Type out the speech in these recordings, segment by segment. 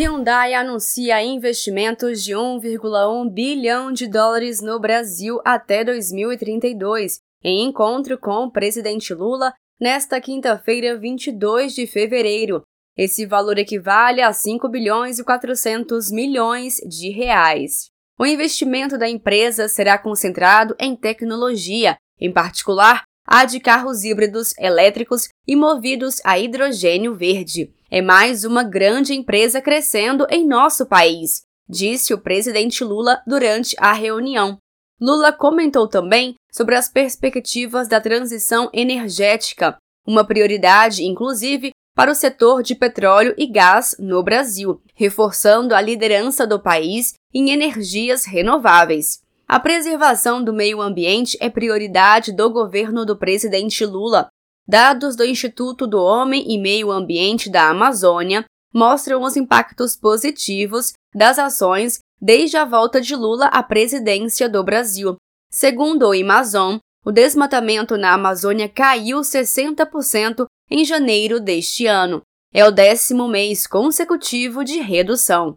Hyundai anuncia investimentos de 1,1 bilhão de dólares no Brasil até 2032, em encontro com o presidente Lula nesta quinta-feira, 22 de fevereiro. Esse valor equivale a 5 bilhões e 400 milhões de reais. O investimento da empresa será concentrado em tecnologia, em particular a de carros híbridos elétricos e movidos a hidrogênio verde. É mais uma grande empresa crescendo em nosso país, disse o presidente Lula durante a reunião. Lula comentou também sobre as perspectivas da transição energética, uma prioridade, inclusive, para o setor de petróleo e gás no Brasil, reforçando a liderança do país em energias renováveis. A preservação do meio ambiente é prioridade do governo do presidente Lula. Dados do Instituto do Homem e Meio Ambiente da Amazônia mostram os impactos positivos das ações desde a volta de Lula à presidência do Brasil. Segundo o Amazon, o desmatamento na Amazônia caiu 60% em janeiro deste ano. É o décimo mês consecutivo de redução.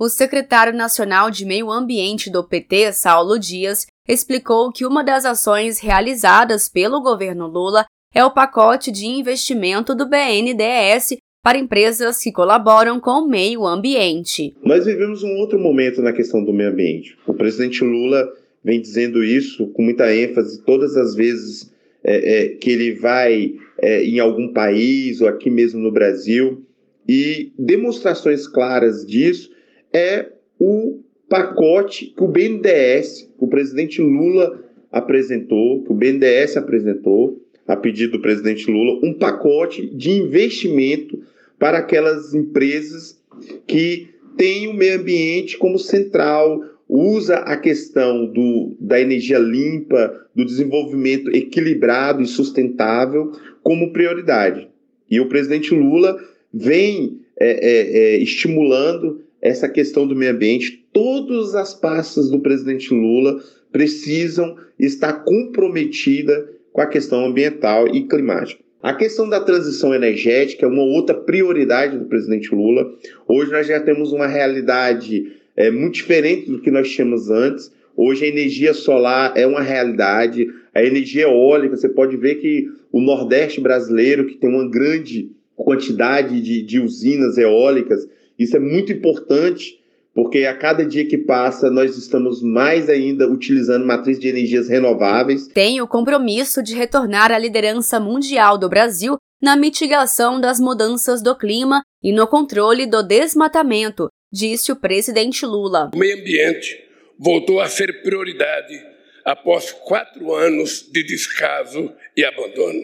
O secretário nacional de Meio Ambiente do PT, Saulo Dias, explicou que uma das ações realizadas pelo governo Lula é o pacote de investimento do BNDES para empresas que colaboram com o meio ambiente. Nós vivemos um outro momento na questão do meio ambiente. O presidente Lula vem dizendo isso com muita ênfase todas as vezes é, é, que ele vai é, em algum país ou aqui mesmo no Brasil. E demonstrações claras disso é o pacote que o BNDES, que o presidente Lula apresentou, que o BNDES apresentou, a pedido do presidente Lula, um pacote de investimento para aquelas empresas que têm o meio ambiente como central, usa a questão do, da energia limpa, do desenvolvimento equilibrado e sustentável como prioridade. E o presidente Lula vem é, é, é, estimulando essa questão do meio ambiente. Todas as pastas do presidente Lula precisam estar comprometidas com a questão ambiental e climática. A questão da transição energética é uma outra prioridade do presidente Lula. Hoje nós já temos uma realidade é, muito diferente do que nós tínhamos antes. Hoje a energia solar é uma realidade, a energia eólica, você pode ver que o Nordeste brasileiro, que tem uma grande quantidade de, de usinas eólicas, isso é muito importante, porque a cada dia que passa nós estamos mais ainda utilizando matriz de energias renováveis. Tem o compromisso de retornar à liderança mundial do Brasil na mitigação das mudanças do clima e no controle do desmatamento, disse o presidente Lula. O meio ambiente voltou a ser prioridade após quatro anos de descaso e abandono.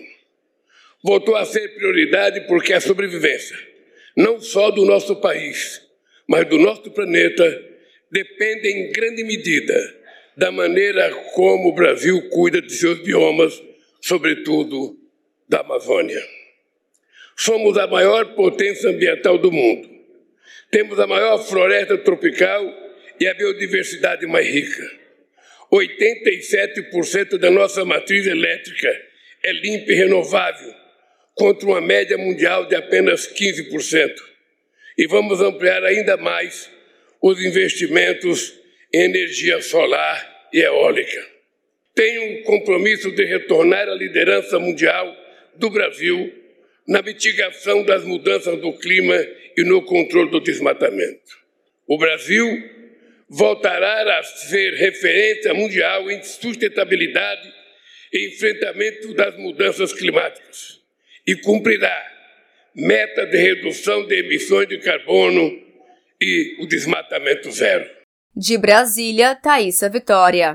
Voltou a ser prioridade porque a sobrevivência não só do nosso país, mas do nosso planeta, depende em grande medida da maneira como o Brasil cuida de seus biomas, sobretudo da Amazônia. Somos a maior potência ambiental do mundo. Temos a maior floresta tropical e a biodiversidade mais rica. 87% da nossa matriz elétrica é limpa e renovável contra uma média mundial de apenas 15%. E vamos ampliar ainda mais os investimentos em energia solar e eólica. Tenho um compromisso de retornar à liderança mundial do Brasil na mitigação das mudanças do clima e no controle do desmatamento. O Brasil voltará a ser referência mundial em sustentabilidade e enfrentamento das mudanças climáticas e cumprirá meta de redução de emissões de carbono e o desmatamento zero. De Brasília, Thaisa Vitória.